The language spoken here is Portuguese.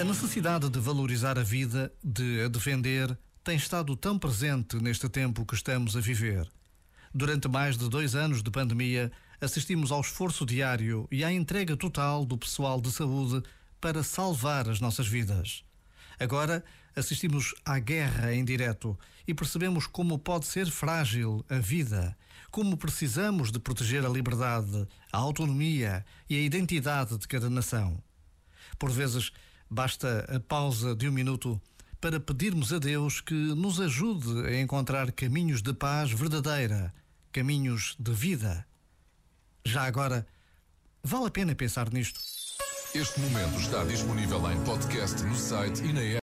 A necessidade de valorizar a vida, de a defender, tem estado tão presente neste tempo que estamos a viver. Durante mais de dois anos de pandemia, assistimos ao esforço diário e à entrega total do pessoal de saúde para salvar as nossas vidas. Agora, assistimos à guerra em direto e percebemos como pode ser frágil a vida, como precisamos de proteger a liberdade, a autonomia e a identidade de cada nação. Por vezes, basta a pausa de um minuto para pedirmos a Deus que nos ajude a encontrar caminhos de paz verdadeira, caminhos de vida. Já agora, vale a pena pensar nisto. Este momento está disponível em podcast no site e na.